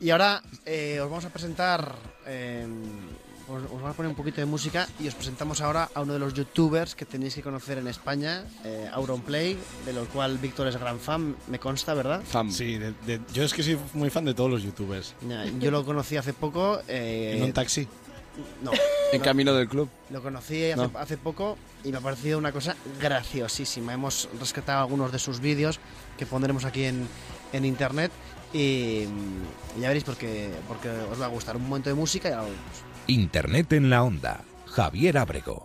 Y ahora eh, os vamos a presentar. eh, os, os vamos a poner un poquito de música y os presentamos ahora a uno de los youtubers que tenéis que conocer en España, eh, Auronplay, de lo cual Víctor es gran fan, me consta, ¿verdad? Fam. Sí, de- de- yo es que soy muy fan de todos los youtubers. Ya, Yo lo conocí hace poco. eh, en un taxi. no, En camino del club. lo conocí hace, No. hace poco y me ha parecido una cosa graciosísima. Hemos rescatado algunos de sus vídeos que pondremos aquí en, en internet y, ya veréis porque, porque os va a gustar. Un momento de música y ahora volvemos. Internet en la onda. Javier Abrego.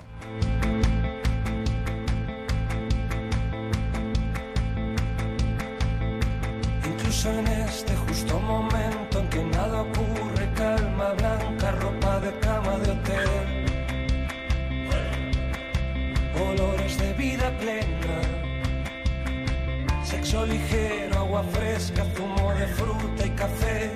Incluso en este justo momento en que nada ocurre, ligero, agua fresca, zumo de fruta y café.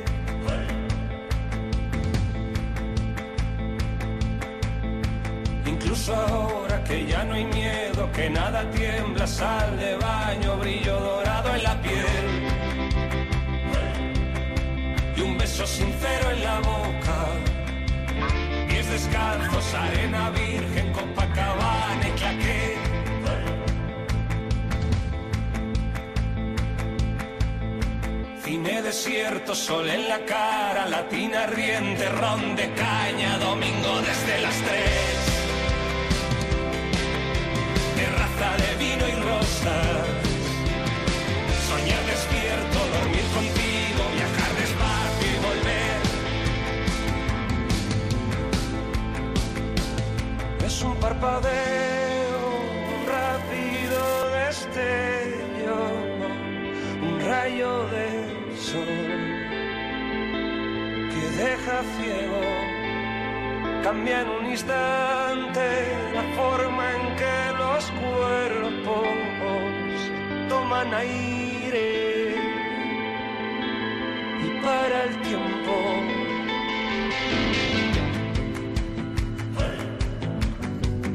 Incluso ahora que ya no hay miedo, que nada tiembla, sal de baño, brillo dorado en la piel y un beso sincero en la boca. Pies descalzos, arena virgen, desierto, sol en la cara, latina riente, ron de caña, domingo desde las tres. Terraza de vino y rosas. Soñar despierto, dormir contigo, viajar despacio y volver. Es un parpadeo, deja ciego. Cambia en un instante la forma en que los cuerpos toman aire y para el tiempo.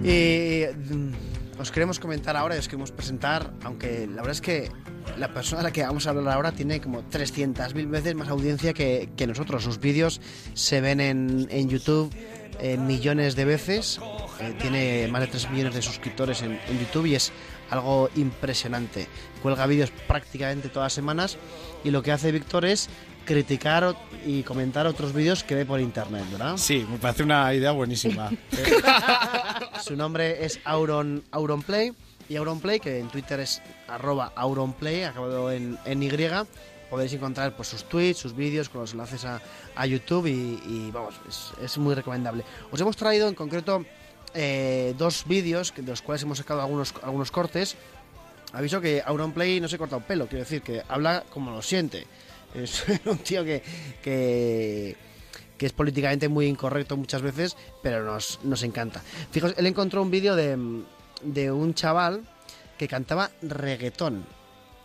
Y mm, os queremos comentar ahora y os queremos presentar, aunque la verdad es que la persona a la que vamos a hablar ahora tiene como 300.000 veces más audiencia que, que nosotros. Sus vídeos se ven en, en YouTube eh, millones de veces. Eh, tiene más de 3 millones de suscriptores en, en YouTube y es algo impresionante. Cuelga vídeos prácticamente todas las semanas y lo que hace Víctor es criticar y comentar otros vídeos que ve por internet, ¿verdad? Sí, me parece una idea buenísima. Su nombre es Auron, Auronplay y Auronplay, que en Twitter es arroba Auronplay, acabado en, en Y. Podéis encontrar pues, sus tweets, sus vídeos con los enlaces a, a YouTube y, vamos, es, muy recomendable. Os hemos traído en concreto eh, dos vídeos de los cuales hemos sacado algunos, algunos cortes. Aviso que Auronplay no se corta un pelo, quiero decir que habla como lo siente. Es un tío que, que, que es políticamente muy incorrecto muchas veces, pero nos, nos encanta. Fijaos, él encontró un vídeo de, de un chaval que cantaba reggaetón.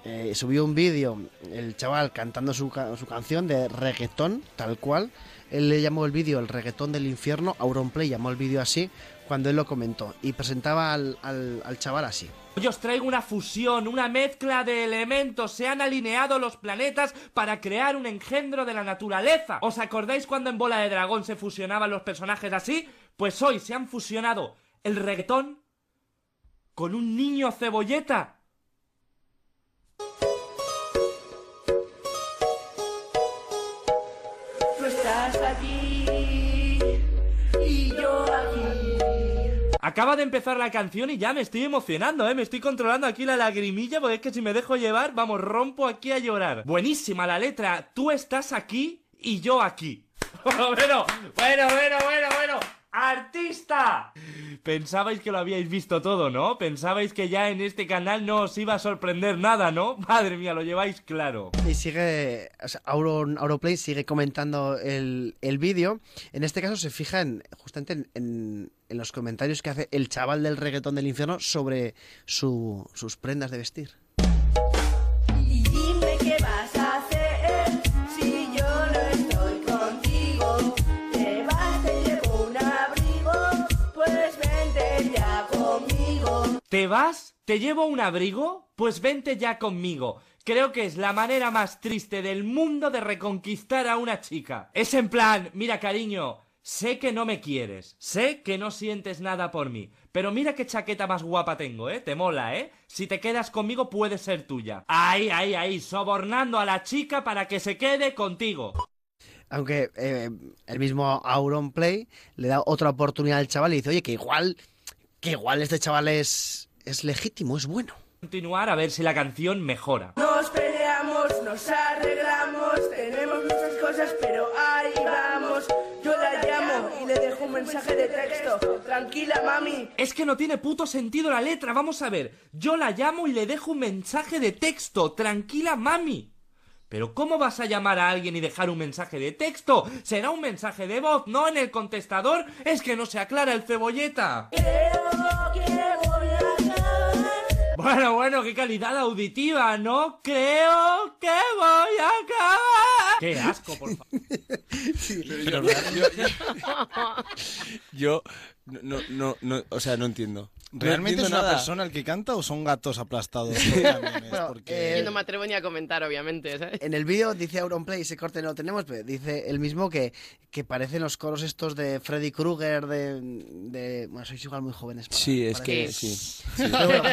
Eh, subió un vídeo, el chaval cantando su, su canción de reggaetón, tal cual. Él le llamó el vídeo el reggaetón del infierno, Auronplay llamó el vídeo así cuando él lo comentó y presentaba al, al- al chaval así. Hoy os traigo una fusión, una mezcla de elementos. Se han alineado los planetas para crear un engendro de la naturaleza. ¿Os acordáis cuando en Bola de Dragón se fusionaban los personajes así? Pues hoy se han fusionado el reggaetón con un niño cebolleta. Tú estás allí y yo aquí. Acaba de empezar la canción y ya me estoy emocionando, ¿eh? Me estoy controlando aquí la lagrimilla porque es que si me dejo llevar, vamos, rompo aquí a llorar. Buenísima la letra. Tú estás aquí y yo aquí. bueno, bueno, bueno, bueno, bueno. ¡Artista! Pensabais que lo habíais visto todo, ¿no? Pensabais que ya en este canal no os iba a sorprender nada, ¿no? Madre mía, lo lleváis claro. Y sigue, o sea, Auroplay sigue comentando el, el vídeo. En este caso se fija en, justamente en, en- en los comentarios que hace el chaval del reggaetón del infierno sobre su- sus prendas de vestir. ¿Te vas? ¿Te llevo un abrigo? Pues vente ya conmigo. Creo que es la manera más triste del mundo de reconquistar a una chica. Es en plan, mira cariño, sé que no me quieres, sé que no sientes nada por mí, pero mira qué chaqueta más guapa tengo, ¿eh? Te mola, ¿eh? Si te quedas conmigo puede ser tuya. Ahí, ahí, ahí, sobornando a la chica para que se quede contigo. Aunque eh, el mismo Auronplay le da otra oportunidad al chaval y dice, oye, que igual, que igual este chaval es, es legítimo, es bueno. Continuar a ver si la canción mejora. Nos peleamos, nos arreglamos, tenemos muchas cosas, pero ahí vamos. Yo la llamo y le dejo un mensaje de texto. Tranquila, mami. Es que no tiene puto sentido la letra, vamos a ver. Yo la llamo y le dejo un mensaje de texto. Tranquila, mami. Pero ¿cómo vas a llamar a alguien y dejar un mensaje de texto? Será un mensaje de voz, no en el contestador. Es que no se aclara el cebolleta. A acabar. Bueno, bueno, qué calidad auditiva, ¿no? Creo que voy a acabar. Qué asco, por favor. Pero Yo no, no, no, no, o sea, no entiendo. No ¿Realmente es una nada. persona el que canta o son gatos aplastados? Bueno, Porque- eh, Y no me atrevo ni a comentar, obviamente, ¿sabes? En el vídeo dice Auronplay, ese corte no lo tenemos, pero dice el mismo que, que parecen los coros estos de Freddy Krueger, de, de... Bueno, sois igual muy jóvenes. para- Sí, es para que sí. Pero bueno,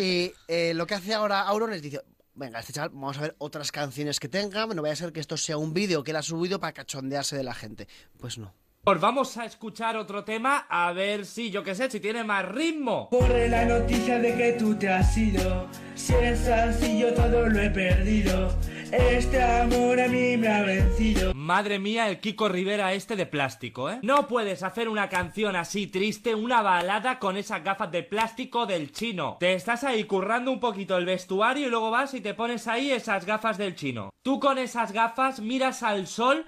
y eh, lo que hace ahora Auron es dice, venga, este chaval, vamos a ver otras canciones que tenga, no vaya a ser que esto sea un vídeo que él ha subido para cachondearse de la gente. Pues no. Pues vamos a escuchar otro tema a ver si, yo qué sé, si tiene más ritmo. Corre la noticia de que tú te has ido. Si es así, yo todo lo he perdido. Este amor a mí me ha vencido. Madre mía, el Kiko Rivera este de plástico, ¿eh? No puedes hacer una canción así triste, una balada con esas gafas de plástico del chino. Te estás ahí currando un poquito el vestuario y luego vas y te pones ahí esas gafas del chino. Tú con esas gafas miras al sol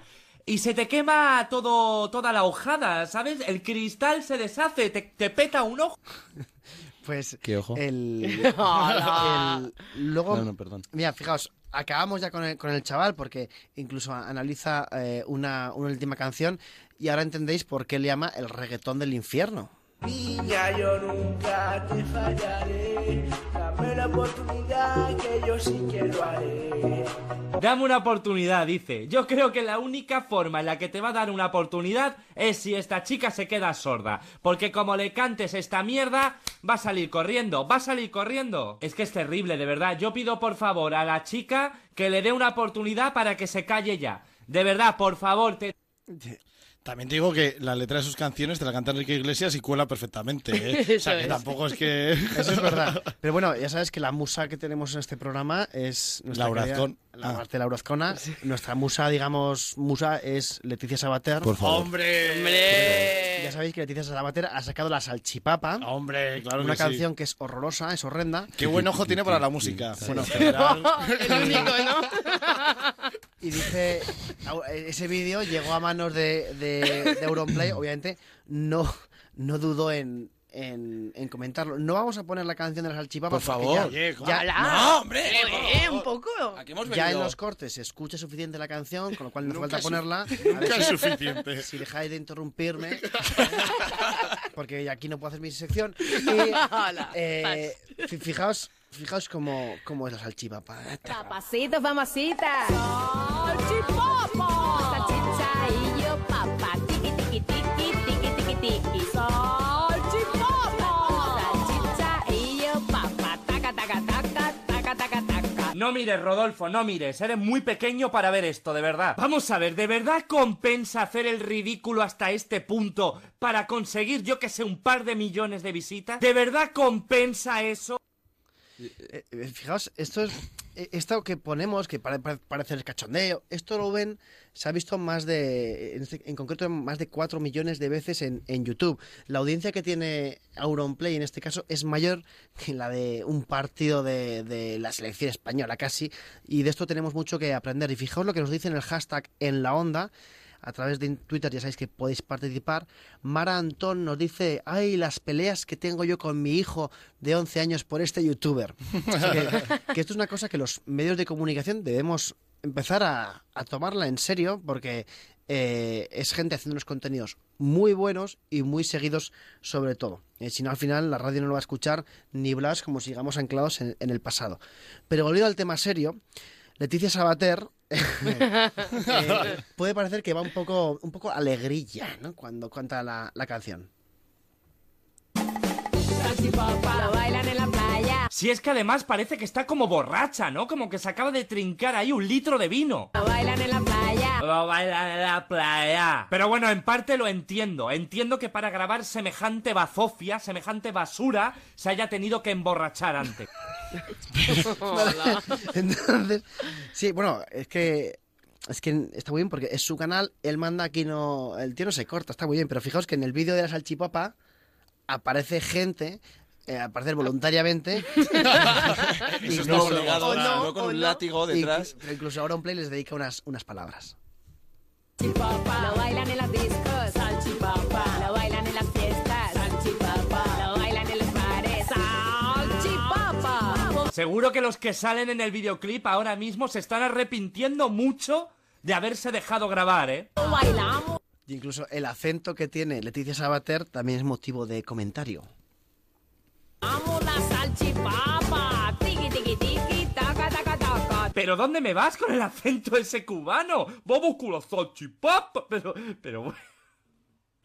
y se te quema todo, toda la hojada, ¿sabes? El cristal se deshace, te, te peta un ojo. Pues ¿Qué ojo? el, el- luego No, no, perdón. Mira, fijaos, acabamos ya con el, con el chaval porque incluso analiza eh, una, una última canción y ahora entendéis por qué le llama el reggaetón del infierno. Niña, yo nunca te fallaré. Dame la oportunidad que yo sí que lo haré. Dame una oportunidad, dice. Yo creo que la única forma en la que te va a dar una oportunidad es si esta chica se queda sorda. Porque como le cantes esta mierda, va a salir corriendo, va a salir corriendo. Es que es terrible, de verdad. Yo pido por favor a la chica que le dé una oportunidad para que se calle ya. De verdad, por favor, te... También te digo que la letra de sus canciones te la canta Enrique Iglesias y cuela perfectamente. ¿eh? O sea, Eso que es. tampoco es que... Eso es verdad. Pero bueno, ya sabes que la musa que tenemos en este programa es nuestra Laura querida- Azcón. La Ah. Laura Azcona. Nuestra musa, digamos, musa es Leticia Sabater. Por favor. ¡Hombre! ¡Hombre! Ya sabéis que Leticia Sabater ha sacado La Salchipapa. ¡Hombre, claro una que sí. canción que es horrorosa, es horrenda. Qué buen ojo tiene para la música. Sí. Bueno, en general, El único, ¿no? Y dice, au- ese vídeo llegó a manos de, de, de Auronplay, obviamente no, no dudó en, en, en comentarlo. No vamos a poner la canción de la salchipapa Por favor. Oye, ya. ¡No, hombre! Eh, un poco. Aquí hemos ya en los cortes se escucha suficiente la canción, con lo cual no Nunca falta ponerla. Nunca es si- suficiente. Si dejáis de interrumpirme, porque aquí no puedo hacer mi sección. Y, eh, fi- fijaos, fijaos cómo, cómo es la salchipapa. Papacitos, mamacita. Salchipapa. Salchicha y yo, papá. Tiki, tiki, tiki, tiki, tiki, tiki. No mires, Rodolfo, no mires. Eres muy pequeño para ver esto, de verdad. Vamos a ver, ¿de verdad compensa hacer el ridículo hasta este punto para conseguir, yo que sé, un par de millones de visitas? ¿De verdad compensa eso? Eh, eh, fijaos, esto es eh, esto que ponemos, que pare- pare- parece el cachondeo, esto lo ven, se ha visto más de, en, este- en concreto, más de 4 millones de veces en, YouTube. La audiencia que tiene Auronplay en este caso es mayor que la de un partido de, de la selección española casi, y de esto tenemos mucho que aprender. Y fijaos lo que nos dice en el hashtag en la onda, a través de Twitter ya sabéis que podéis participar. Mara Antón nos dice, ay, las peleas que tengo yo con mi hijo de 11 años por este youtuber. Que esto es una cosa que los medios de comunicación debemos empezar a, a tomarla en serio porque eh, es gente haciendo unos contenidos muy buenos y muy seguidos sobre todo. Eh, si no, al final la radio no lo va a escuchar ni Blas como sigamos anclados en, en el pasado. Pero volviendo al tema serio, Leticia Sabater eh, puede parecer que va un poco, un poco alegrilla ¿no? cuando canta la, la canción. Lo bailan en la playa. Si es que además parece que está como borracha, ¿no? Como que se acaba de trincar ahí un litro de vino. Lo bailan en la playa. Lo bailan en la playa. Pero bueno, en parte lo entiendo. Entiendo que para grabar semejante bazofia, semejante basura, se haya tenido que emborrachar antes. Entonces, sí, bueno, es que es que está muy bien porque es su canal, él manda aquí no, el tío no se corta, está muy bien, pero fijaos que en el vídeo de la salchipapa aparece gente eh, aparecer voluntariamente Eso está obligado, o no, no con o un no. látigo detrás. Pero incluso ahora un play les dedica unas, unas palabras. Lo bailan en las discos. Seguro que los que salen en el videoclip ahora mismo se están arrepintiendo mucho de haberse dejado grabar, ¿eh? Bailamos. Y incluso el acento que tiene Leticia Sabater también es motivo de comentario. Amo la salchipapa. Tiki, tiki, tiki. Taca, taca, taca. ¿Pero dónde me vas con el acento ese cubano? Vamos con la salchipapa. Pero, pero bueno.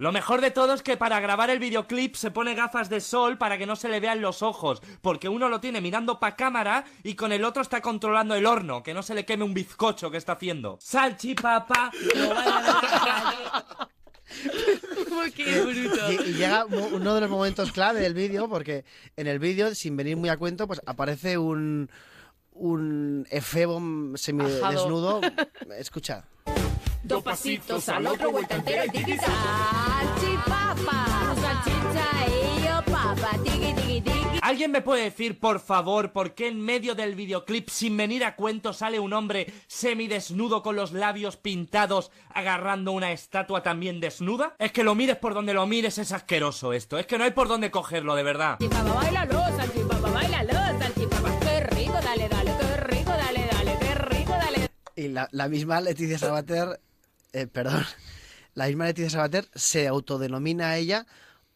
Lo mejor de todo es que para grabar el videoclip se pone gafas de sol para que no se le vean los ojos, porque uno lo tiene mirando pa cámara y con el otro está controlando el horno, que no se le queme un bizcocho que está haciendo. Lo la calle. Qué bruto. Y, y llega uno de los momentos clave del vídeo, porque en el vídeo, sin venir muy a cuento, pues aparece un, un efebo semidesnudo. Escucha. Dos pasitos al otro, vuelta entera y tiki Salchipapa. Salchicha y yo papa. Tiki, tiki, tiki. ¿Alguien me puede decir, por favor, por qué en medio del videoclip, sin venir a cuento, sale un hombre semidesnudo con los labios pintados agarrando una estatua también desnuda? Es que lo mires por donde lo mires, es asqueroso esto. Es que no hay por dónde cogerlo, de verdad. Salchipapa, bailalo, salchipapa, bailalo, salchipapa. Qué rico, dale, dale, qué rico, dale, dale, qué rico, dale. Y la, la misma Leticia Sabater, eh, perdón, la misma Leticia Sabater se autodenomina a ella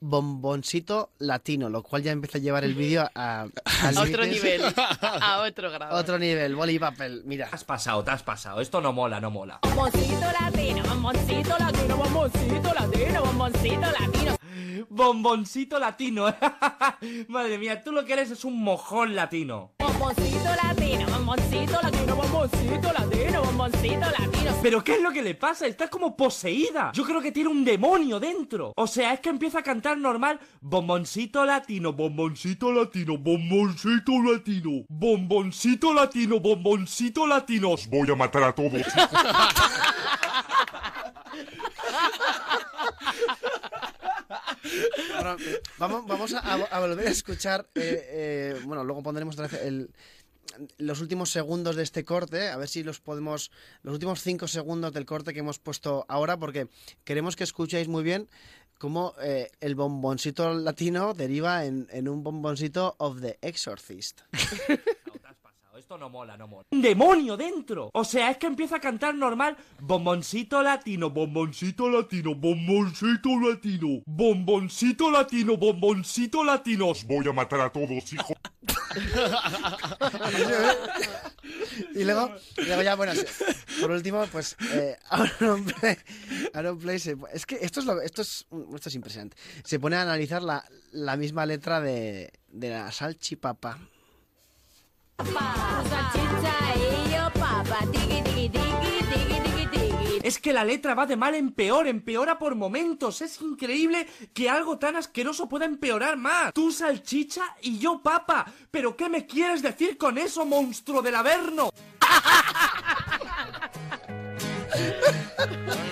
bomboncito latino, lo cual ya empieza a llevar el vídeo a, a A otro nivel. A otro grado. Otro nivel, boli y papel, mira. Te has pasado, te has pasado. Esto no mola, no mola. Bomboncito latino, bomboncito latino, bomboncito latino, bomboncito latino. Bomboncito latino. Madre mía, tú lo que eres es un mojón latino. Bomboncito latino, bomboncito latino, bomboncito latino, bomboncito latino. ¿Pero qué es lo que le pasa? Está como poseída. Yo creo que tiene un demonio dentro. O sea, es que empieza a cantar normal. Bomboncito latino, bomboncito latino, bomboncito latino, bomboncito latino, bomboncito latino. Os voy a matar a todos. Vamos, a, volver a escuchar. eh, eh, bueno, luego pondremos los últimos segundos de este corte. A ver si los podemos. Los últimos cinco segundos del corte que hemos puesto ahora, porque queremos que escuchéis muy bien cómo eh, el bomboncito latino deriva en, en un bomboncito of the Exorcist. Esto no mola, no mola. ¡Un demonio dentro! O sea, es que empieza a cantar normal. Bomboncito latino, bomboncito latino, bomboncito latino, bomboncito latino, bomboncito latino. Os voy a matar a todos, hijo. Y luego, luego ya, bueno, por último, pues eh, Auronplay, Auronplay se- es que esto es, lo, esto, es, esto es impresionante. Se pone a analizar la, la misma letra de, de la salchipapa. Es que la letra va de mal en peor, empeora por momentos. Es increíble que algo tan asqueroso pueda empeorar más. Tú salchicha y yo papa. ¿Pero qué me quieres decir con eso, monstruo del Averno?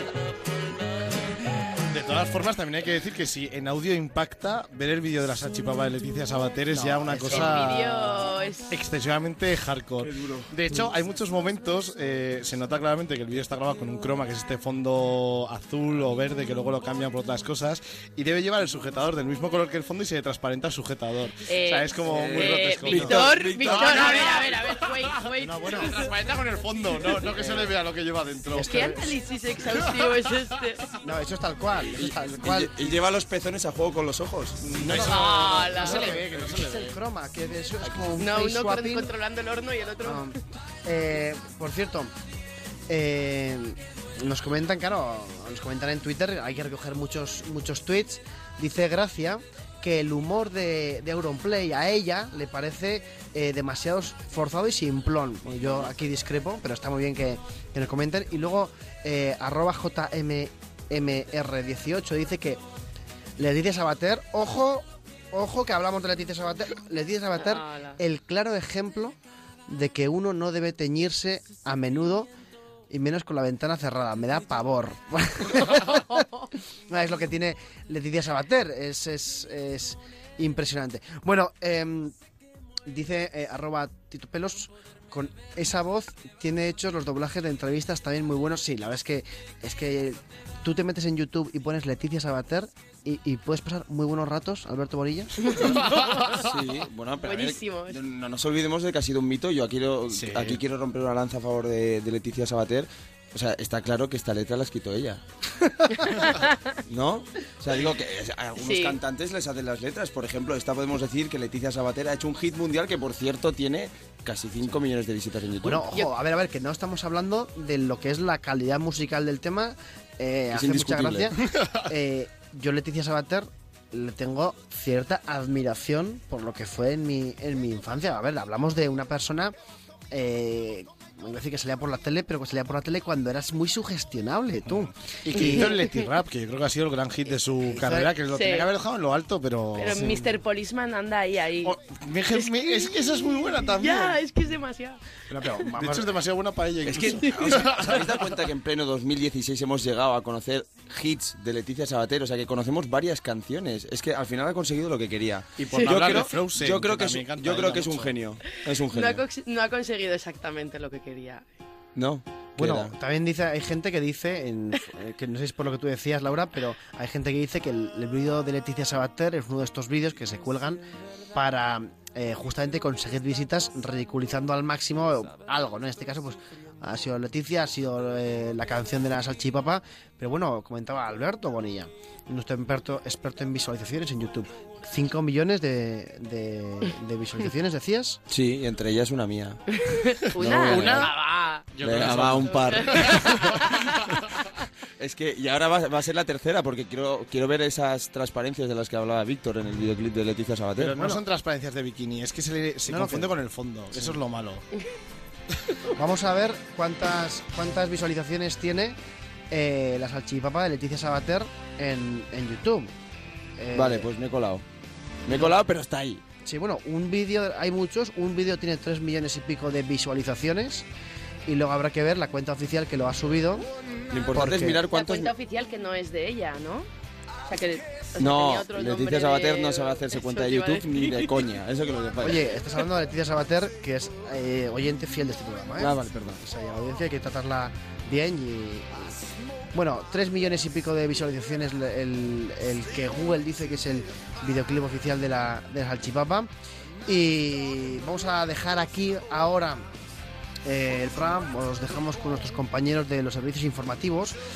De todas formas, también hay que decir que si en audio impacta, ver el vídeo de la salchipapa de Leticia Sabater es ya una El cosa vídeo es... excesivamente hardcore. De hecho, hay muchos momentos, eh, se nota claramente que el vídeo está grabado con un croma, que es este fondo azul o verde, que luego lo cambian por otras cosas, y debe llevar el sujetador del mismo color que el fondo y se le transparenta el sujetador. o sea, es como muy Eh, grotesco. Víctor, Víctor, Víctor, Víctor. a ver, a ver, a ver. Wait, wait. No, bueno. Transparenta con el fondo, no, no que se le vea lo que lleva dentro. ¿Qué análisis exhaustivo es este? No, eso es tal cual. Tal cual. Y, y lleva los pezones a juego con los ojos. No, No se le ve, que no se le ve. Es el croma, que es, es como un No, uno controlando el horno y el otro. Eh, por cierto, eh, nos comentan, claro, nos comentan en Twitter, hay que recoger muchos, muchos tweets. Dice Gracia que el humor de, de Auronplay a ella le parece eh, demasiado forzado y simplón. Bueno, yo aquí discrepo, pero está muy bien que, que nos comenten. Y luego, eh, arroba JMMR18 dice que Leticia Sabater, ojo, ojo que hablamos de Leticia Sabater. Leticia Sabater, Ala. el claro ejemplo de que uno no debe teñirse a menudo y menos con la ventana cerrada. Me da pavor. Es lo que tiene Leticia Sabater. Es, es, es impresionante. Bueno, em, dice eh, arroba Tito Pelos. Con esa voz tiene hechos los doblajes de entrevistas también muy buenos. Sí, la verdad es que es que tú te metes en YouTube y pones Leticia Sabater y, y puedes pasar muy buenos ratos, Alberto Borilla. Sí, bueno, pero a ver, Buenísimo. no nos olvidemos de que ha sido un mito. Yo aquí quiero, Sí. aquí quiero romper una lanza a favor de, de Leticia Sabater. O sea, está claro que esta letra la ha escrito ella. ¿No? O sea, digo que a algunos Sí. cantantes les hacen las letras. Por ejemplo, esta podemos decir que Leticia Sabater ha hecho un hit mundial que, por cierto, tiene casi 5 millones de visitas en YouTube. Bueno, ojo, a ver, a ver, que no estamos hablando de lo que es la calidad musical del tema. Eh, Es hace mucha gracia. Eh, yo, Leticia Sabater, le tengo cierta admiración por lo que fue en mi, en mi infancia. A ver, hablamos de una persona. Eh, voy a decir que salía por la tele, pero que salía por la tele cuando eras muy sugestionable, tú. Y que hizo el Leti Rap, que yo creo que ha sido el gran hit de su carrera, que lo Sí. tenía que haber dejado en lo alto, pero... Pero Sí. Mr. Policeman anda ahí, ahí. Oh, me- me- es que esa es muy buena también. Ya, es que es demasiado. Pero, pero, De vamos- hecho, es demasiado buena para ella. Es que, incluso. ¿os, os habéis dado cuenta que en pleno 2016 hemos llegado a conocer hits de Leticia Sabater? O sea, que conocemos varias canciones. Es que al final ha conseguido lo que quería. Y por no yo hablar creo, de Frozen, yo creo que que, es, yo creo que es un mucho. genio. Es un No ha, genio. no ha conseguido exactamente lo que quería. No. ¿qué Bueno, era? también dice, hay gente que dice, en- eh, que no sé si es por lo que tú decías, Laura, pero hay gente que dice que el, el vídeo de Leticia Sabater es uno de estos vídeos que se cuelgan para eh, justamente conseguir visitas ridiculizando al máximo algo, ¿no? En este caso, pues ha sido Leticia, ha sido eh, la canción de la salchipapa, pero bueno, comentaba Alberto Bonilla, nuestro experto, experto en visualizaciones en YouTube. 5 millones de, de- de visualizaciones, decías. Sí, y entre ellas una mía. Una, No, una. va. Venga, va, son- un par. es que, y ahora va, va a ser la tercera, porque quiero, quiero ver esas transparencias de las que hablaba Víctor en el videoclip de Leticia Sabater. Pero no son transparencias de bikini, es que se, le- se No, confunde con el fondo. Eso es lo malo. Vamos a ver cuántas, cuántas visualizaciones tiene eh, la salchipapa de Leticia Sabater en, en YouTube. Eh, Vale, pues me he colado. Me he colado, pero está ahí. Sí, bueno, un vídeo, hay muchos, un vídeo tiene 3 millones y pico de visualizaciones y luego habrá que ver la cuenta oficial que lo ha subido. Lo importante es mirar La cuántos... cuenta oficial que no es de ella, ¿no? O sea, que o sea, No, Leticia Sabater de- no sabe hacerse Eso cuenta de a YouTube ni de coña. Eso que lo sepáis. Oye, estás hablando de Leticia Sabater, que es eh, oyente fiel de este programa, ¿eh? Ah, vale, perdón. Esa audiencia hay que tratarla bien y... Bueno, 3 millones y pico de visualizaciones el, que Google dice que es el videoclip oficial de la, de la. Y vamos a dejar aquí ahora eh, el programa, os dejamos con nuestros compañeros de los servicios informativos